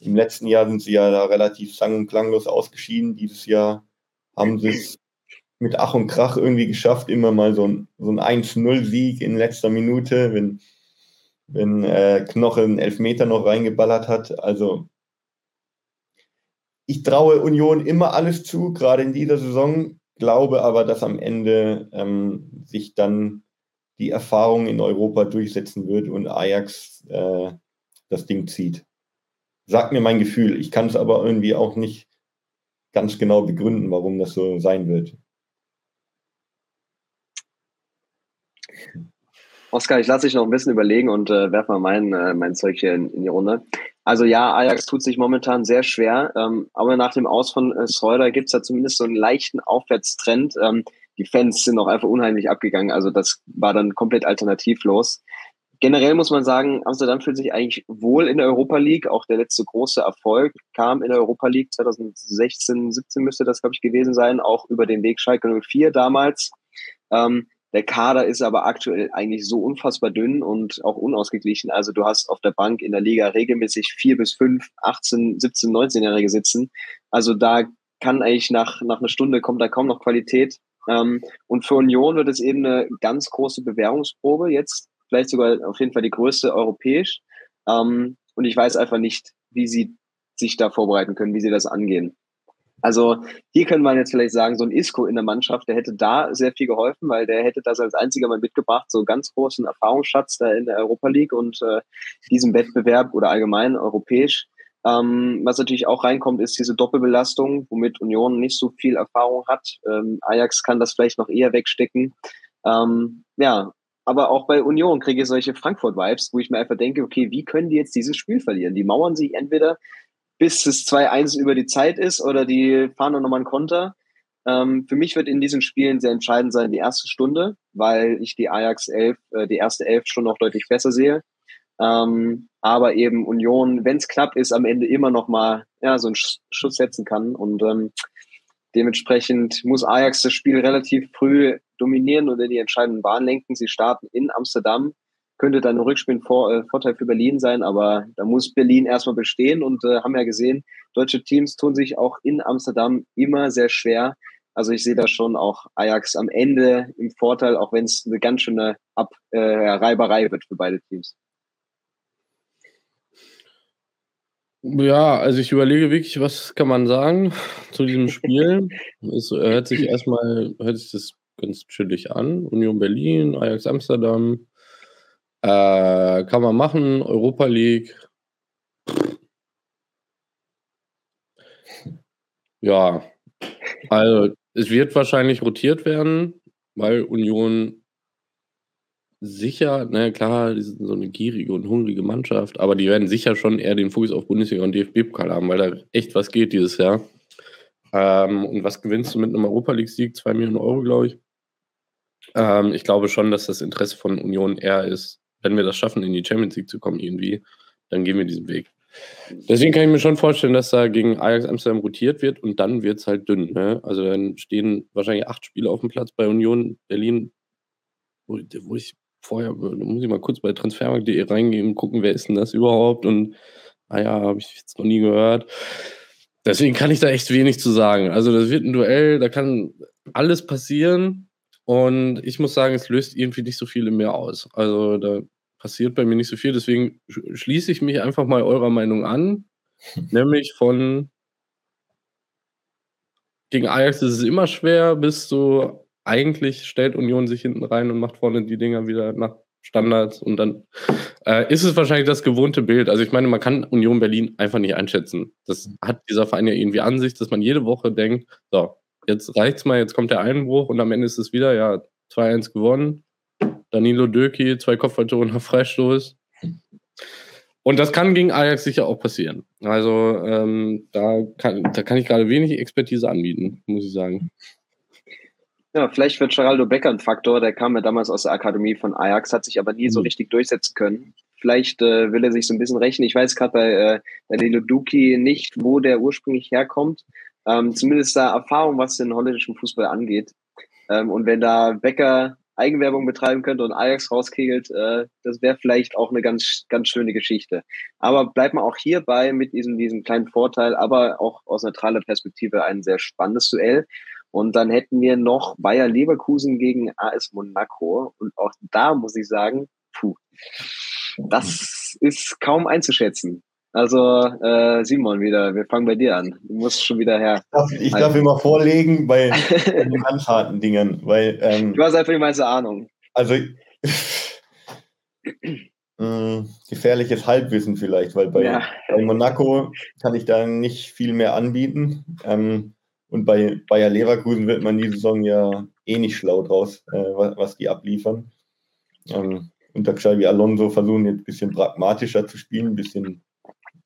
im letzten Jahr sind sie ja da relativ sang- und klanglos ausgeschieden. Dieses Jahr haben sie es mit Ach und Krach irgendwie geschafft, immer mal so ein, so ein 1-0-Sieg in letzter Minute, wenn, wenn äh, Knoche einen Elfmeter noch reingeballert hat. Also ich traue Union immer alles zu, gerade in dieser Saison, glaube aber, dass am Ende ähm, sich dann die Erfahrung in Europa durchsetzen wird und Ajax äh, das Ding zieht sagt mir mein Gefühl. Ich kann es aber irgendwie auch nicht ganz genau begründen, warum das so sein wird. Oskar, ich lasse dich noch ein bisschen überlegen und äh, werfe mal mein, äh, mein Zeug hier in, in, die Runde. Also ja, Ajax tut sich momentan sehr schwer, ähm, aber nach dem Aus von äh, Schreuder gibt es da zumindest so einen leichten Aufwärtstrend. Ähm, die Fans sind auch einfach unheimlich abgegangen, also das war dann komplett alternativlos generell muss man sagen, Amsterdam fühlt sich eigentlich wohl in der Europa League. Auch der letzte große Erfolg kam in der Europa League 2016, 17 müsste das, glaube ich, gewesen sein, auch über den Weg Schalke 04 damals. Ähm, der Kader ist aber aktuell eigentlich so unfassbar dünn und auch unausgeglichen. Also du hast auf der Bank in der Liga regelmäßig vier bis fünf, 18, 17, 19-Jährige sitzen. Also da kann eigentlich nach, nach einer Stunde kommt da kaum noch Qualität. Ähm, und für Union wird es eben eine ganz große Bewährungsprobe jetzt vielleicht sogar auf jeden Fall die größte europäisch. Ähm, und ich weiß einfach nicht, wie sie sich da vorbereiten können, wie sie das angehen. Also hier können wir jetzt vielleicht sagen, so ein Isco in der Mannschaft, der hätte da sehr viel geholfen, weil der hätte das als einziger mal mitgebracht, so ganz großen Erfahrungsschatz da in der Europa League und äh, diesem Wettbewerb oder allgemein europäisch. Ähm, was natürlich auch reinkommt, ist diese Doppelbelastung, womit Union nicht so viel Erfahrung hat. Ähm, Ajax kann das vielleicht noch eher wegstecken. Ähm, ja, aber auch bei Union kriege ich solche Frankfurt-Vibes, wo ich mir einfach denke, okay, wie können die jetzt dieses Spiel verlieren? Die mauern sich entweder bis es 2-1 über die Zeit ist oder die fahren dann nochmal einen Konter. Ähm, für mich wird in diesen Spielen sehr entscheidend sein die erste Stunde, weil ich die Ajax 11, äh, die erste elf schon noch deutlich besser sehe. Ähm, aber eben Union, wenn es klappt, ist am Ende immer noch mal ja, so einen Schuss setzen kann. Und ähm, dementsprechend muss Ajax das Spiel relativ früh dominieren oder die entscheidenden Bahn lenken. Sie starten in Amsterdam. Könnte dann ein Rückspiel vor, äh, für Berlin sein, aber da muss Berlin erstmal bestehen und äh, haben ja gesehen, deutsche Teams tun sich auch in Amsterdam immer sehr schwer. Also ich sehe da schon auch Ajax am Ende im Vorteil, auch wenn es eine ganz schöne Ab äh, Reiberei wird für beide Teams. Ja, also ich überlege wirklich, was kann man sagen zu diesem Spiel. es hört sich erstmal, hört sich das ganz chillig an. Union Berlin, Ajax Amsterdam. Äh, kann man machen, Europa League. Ja, also es wird wahrscheinlich rotiert werden, weil Union sicher, na klar, die sind so eine gierige und hungrige Mannschaft, aber die werden sicher schon eher den Fokus auf Bundesliga und DFB-Pokal haben, weil da echt was geht dieses Jahr. Ähm, und was gewinnst du mit einem Europa League-Sieg? Zwei Millionen Euro, glaube ich. Ähm, ich glaube schon, dass das Interesse von Union eher ist, wenn wir das schaffen, in die Champions League zu kommen irgendwie, dann gehen wir diesen Weg. Deswegen kann ich mir schon vorstellen, dass da gegen Ajax Amsterdam rotiert wird und dann wird es halt dünn. Ne? Also dann stehen wahrscheinlich acht Spiele auf dem Platz bei Union Berlin, wo, wo ich vorher, da muss ich mal kurz bei transfermarkt.de reingehen und gucken, wer ist denn das überhaupt? Und naja, ah habe ich jetzt noch nie gehört. Deswegen kann ich da echt wenig zu sagen. Also, das wird ein Duell, da kann alles passieren. Und ich muss sagen, es löst irgendwie nicht so viel mehr aus. Also, da passiert bei mir nicht so viel. Deswegen schließe ich mich einfach mal eurer Meinung an. nämlich von gegen Ajax ist es immer schwer, bis so eigentlich stellt Union sich hinten rein und macht vorne die Dinger wieder nach Standards und dann äh, ist es wahrscheinlich das gewohnte Bild. Also ich meine, man kann Union Berlin einfach nicht einschätzen. Das hat dieser Verein ja irgendwie an sich, dass man jede Woche denkt, so, jetzt reicht's mal, jetzt kommt der Einbruch und am Ende ist es wieder, ja, 2-1 gewonnen. Danilo Döki, zwei Kopfballtore nach Freistoß. Und das kann gegen Ajax sicher auch passieren. Also ähm, da, kann, da kann ich gerade wenig Expertise anbieten, muss ich sagen. Ja, vielleicht wird Geraldo Becker ein Faktor. Der kam ja damals aus der Akademie von Ajax, hat sich aber nie so mhm. richtig durchsetzen können. Vielleicht äh, will er sich so ein bisschen rechnen. Ich weiß gerade bei, äh, Lilo Duki nicht, wo der ursprünglich herkommt. Ähm, zumindest da Erfahrung, was den holländischen Fußball angeht. Ähm, und wenn da Becker Eigenwerbung betreiben könnte und Ajax rauskegelt, äh, das wäre vielleicht auch eine ganz, ganz schöne Geschichte. Aber bleibt man auch hierbei mit diesem, diesem kleinen Vorteil, aber auch aus neutraler Perspektive ein sehr spannendes Duell. Und dann hätten wir noch Bayer Leverkusen gegen AS Monaco. Und auch da muss ich sagen, puh, das ist kaum einzuschätzen. Also äh, Simon wieder, wir fangen bei dir an. Du musst schon wieder her. Ich darf, ich darf immer vorlegen bei den handharten Dingen, weil ähm, du hast einfach die meiste Ahnung. Also äh, gefährliches Halbwissen vielleicht, weil bei, ja. bei, Monaco kann ich da nicht viel mehr anbieten. Ähm, und bei Bayer Leverkusen wird man die Saison ja eh nicht schlau draus, äh, was, die abliefern. Ähm, unter Xavi Alonso versuchen jetzt ein bisschen pragmatischer zu spielen, ein bisschen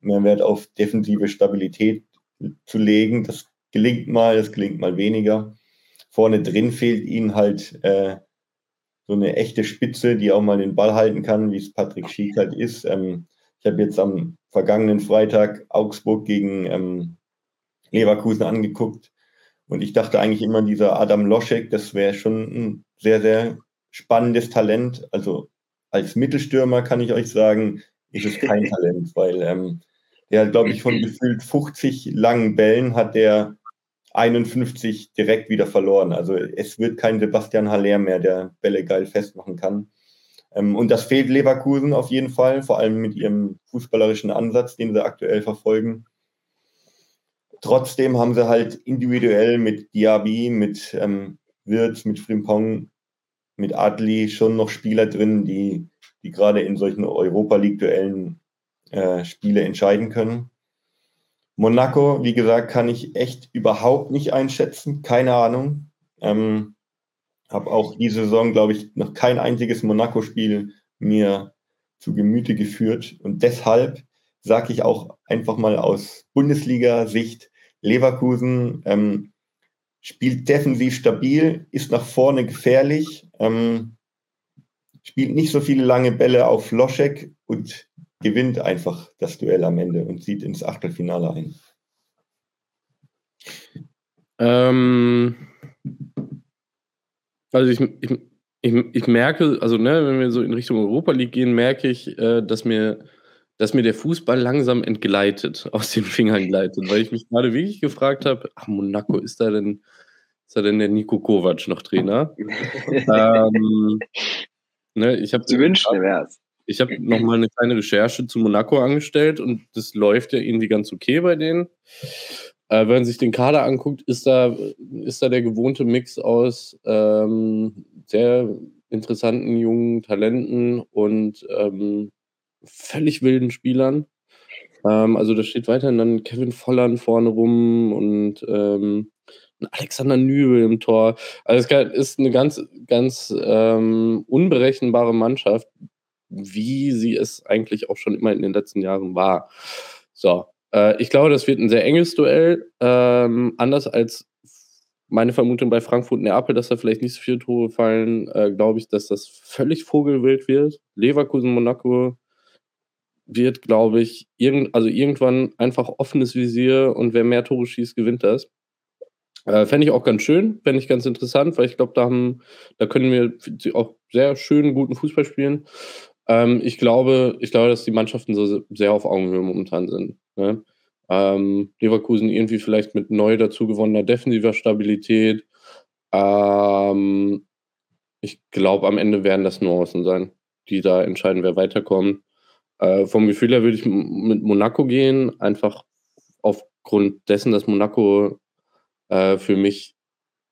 mehr Wert auf defensive Stabilität zu legen. Das gelingt mal, das gelingt mal weniger. Vorne drin fehlt ihnen halt äh, so eine echte Spitze, die auch mal den Ball halten kann, wie es Patrick Schick halt ist. Ähm, ich habe jetzt am vergangenen Freitag Augsburg gegen ähm, Leverkusen angeguckt. Und ich dachte eigentlich immer, dieser Adam Loschek, das wäre schon ein sehr, sehr spannendes Talent. Also als Mittelstürmer kann ich euch sagen, ist es kein Talent, weil ähm, der, glaube ich, von gefühlt 50 langen Bällen hat der 51 direkt wieder verloren. Also es wird kein Sebastian Haller mehr, der Bälle geil festmachen kann. Ähm, und das fehlt Leverkusen auf jeden Fall, vor allem mit ihrem fußballerischen Ansatz, den sie aktuell verfolgen. Trotzdem haben sie halt individuell mit Diaby, mit ähm, Wirtz, mit Frimpong, mit Adli schon noch Spieler drin, die, die gerade in solchen Europa League-Duellen äh, Spiele entscheiden können. Monaco, wie gesagt, kann ich echt überhaupt nicht einschätzen, keine Ahnung. Ähm, habe auch diese Saison, glaube ich, noch kein einziges Monaco-Spiel mir zu Gemüte geführt. Und deshalb sage ich auch einfach mal aus Bundesliga-Sicht, Leverkusen ähm, spielt defensiv stabil, ist nach vorne gefährlich, ähm, spielt nicht so viele lange Bälle auf Loschek und gewinnt einfach das Duell am Ende und zieht ins Achtelfinale ein. Ähm, also ich, ich, ich, ich, merke, also ne, wenn wir so in Richtung Europa League gehen, merke ich, äh, dass mir dass mir der Fußball langsam entgleitet, aus den Fingern gleitet, weil ich mich gerade wirklich gefragt habe, ach, Monaco, ist da denn, ist da denn der Nico Kovac noch Trainer? ähm, ne, ich habe Ich habe nochmal eine kleine Recherche zu Monaco angestellt und das läuft ja irgendwie ganz okay bei denen. Äh, wenn man sich den Kader anguckt, ist da, ist da der gewohnte Mix aus ähm, sehr interessanten jungen Talenten und ähm, völlig wilden Spielern. Ähm, also da steht weiterhin dann Kevin Volland vorne rum und ähm, Alexander Nübel im Tor. Also es ist eine ganz, ganz ähm, unberechenbare Mannschaft, wie sie es eigentlich auch schon immer in den letzten Jahren war. So, äh, ich glaube, das wird ein sehr enges Duell. Ähm, anders als meine Vermutung bei Frankfurt-Neapel, dass da vielleicht nicht so viele Tore fallen, äh, glaube ich, dass das völlig vogelwild wird. Leverkusen-Monaco wird, glaube ich, irgend, also irgendwann einfach offenes Visier und wer mehr Tore schießt, gewinnt das. Äh, Fände ich auch ganz schön, fände ich ganz interessant, weil ich glaube, da, da können wir auch sehr schön guten Fußball spielen. Ähm, ich, glaube, ich glaube, dass die Mannschaften so sehr auf Augenhöhe momentan sind. Ne? Ähm, Leverkusen irgendwie vielleicht mit neu dazu gewonnener defensiver Stabilität. Ähm, ich glaube, am Ende werden das Nuancen sein, die da entscheiden, wer weiterkommt. Äh, vom Gefühl her würde ich mit Monaco gehen, einfach aufgrund dessen, dass Monaco äh, für mich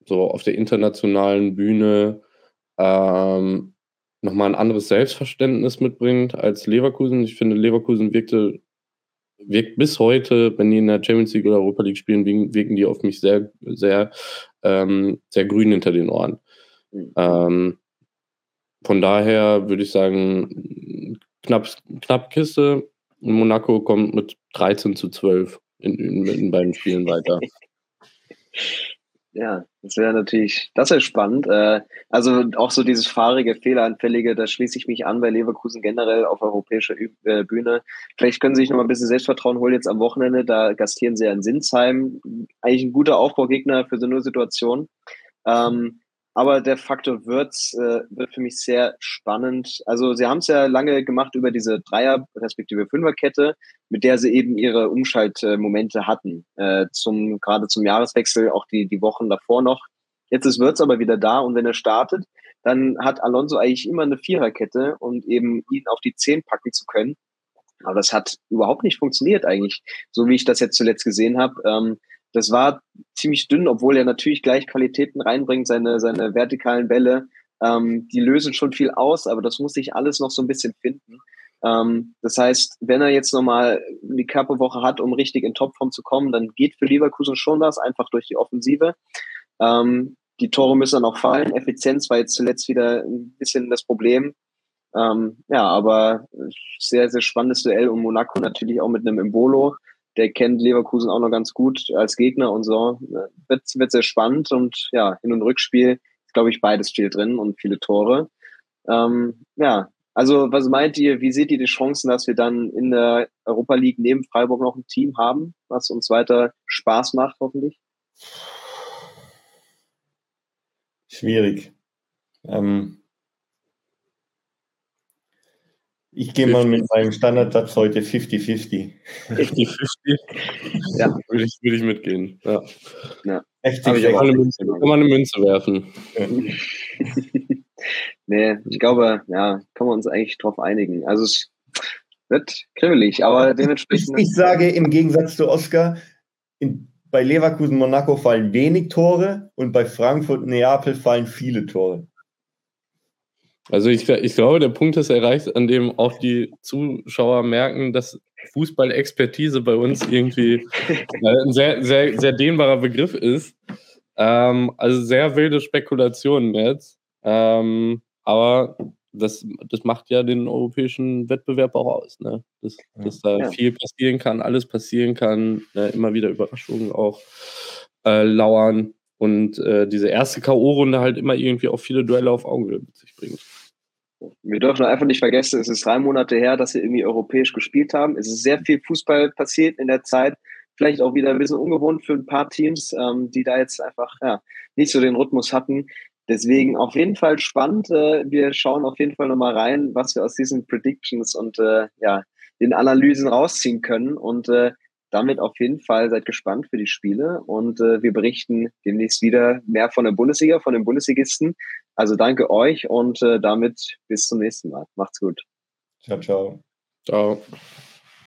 so auf der internationalen Bühne ähm, nochmal ein anderes Selbstverständnis mitbringt als Leverkusen. Ich finde, Leverkusen wirkte, wirkt bis heute, wenn die in der Champions League oder Europa League spielen, wirken die auf mich sehr, sehr, ähm, sehr grün hinter den Ohren. Mhm. Ähm, von daher würde ich sagen, knapp, knapp Kiste. Und Monaco kommt mit 13 zu 12 in, in, in beiden Spielen weiter. Ja, das wäre natürlich, das wäre spannend. Äh, also auch so dieses fahrige, fehleranfällige, da schließe ich mich an bei Leverkusen generell auf europäischer äh, Bühne. Vielleicht können sie sich noch mal ein bisschen Selbstvertrauen holen jetzt am Wochenende. Da gastieren sie ja in Sinsheim. Eigentlich ein guter Aufbaugegner für so eine Situation. Ähm, aber der Faktor Würz äh, wird für mich sehr spannend. Also sie haben es ja lange gemacht über diese Dreier- respektive Fünferkette, mit der sie eben ihre Umschaltmomente hatten. Äh, zum, gerade zum Jahreswechsel, auch die, die Wochen davor noch. Jetzt ist Würz aber wieder da und wenn er startet, dann hat Alonso eigentlich immer eine Viererkette und eben ihn auf die Zehn packen zu können. Aber das hat überhaupt nicht funktioniert eigentlich, so wie ich das jetzt zuletzt gesehen habe. Ähm, das war ziemlich dünn, obwohl er natürlich gleich Qualitäten reinbringt, seine, seine vertikalen Bälle. Ähm, die lösen schon viel aus, aber das muss sich alles noch so ein bisschen finden. Ähm, das heißt, wenn er jetzt nochmal die Körperwoche hat, um richtig in Topform zu kommen, dann geht für Leverkusen schon was, einfach durch die Offensive. Ähm, die Tore müssen dann auch fallen. Effizienz war jetzt zuletzt wieder ein bisschen das Problem. Ähm, ja, aber sehr, sehr spannendes Duell und Monaco natürlich auch mit einem Imbolo der kennt Leverkusen auch noch ganz gut als Gegner und so. Wird, wird sehr spannend und ja, Hin- und Rückspiel ist, glaube ich, beides viel drin und viele Tore. Ähm, ja, also was meint ihr, wie seht ihr die Chancen, dass wir dann in der Europa League neben Freiburg noch ein Team haben, was uns weiter Spaß macht, hoffentlich? Schwierig. Ähm, Ich gehe mal mit meinem Standardsatz heute 50-50. 50-50? ja. Würde ich, würde ich mitgehen. Ja. ja. Echt kann eine, Münze, kann man eine Münze werfen. nee, ich glaube, ja, kann man uns eigentlich drauf einigen. Also es wird kribbelig, aber dementsprechend. Ich, ich sage im Gegensatz zu Oscar, in, bei Leverkusen Monaco fallen wenig Tore und bei Frankfurt Neapel fallen viele Tore. Also ich, ich glaube, der Punkt ist erreicht, an dem auch die Zuschauer merken, dass Fußballexpertise bei uns irgendwie ein sehr, sehr, sehr dehnbarer Begriff ist. Ähm, also sehr wilde Spekulationen jetzt. Ähm, aber das, das macht ja den europäischen Wettbewerb auch aus, ne? Dass, dass da ja. viel passieren kann, alles passieren kann, ne? immer wieder Überraschungen auch äh, lauern und äh, diese erste K.O.-Runde halt immer irgendwie auch viele Duelle auf Augenhöhe mit sich bringt. Wir dürfen einfach nicht vergessen, es ist drei Monate her, dass wir irgendwie europäisch gespielt haben. Es ist sehr viel Fußball passiert in der Zeit. Vielleicht auch wieder ein bisschen ungewohnt für ein paar Teams, ähm, die da jetzt einfach ja, nicht so den Rhythmus hatten. Deswegen auf jeden Fall spannend. Äh, wir schauen auf jeden Fall nochmal rein, was wir aus diesen Predictions und äh, ja, den Analysen rausziehen können. Und äh, damit auf jeden Fall seid gespannt für die Spiele. Und äh, wir berichten demnächst wieder mehr von der Bundesliga, von den Bundesligisten. Also danke euch und äh, damit bis zum nächsten Mal. Macht's gut. Ciao, ciao. Ciao.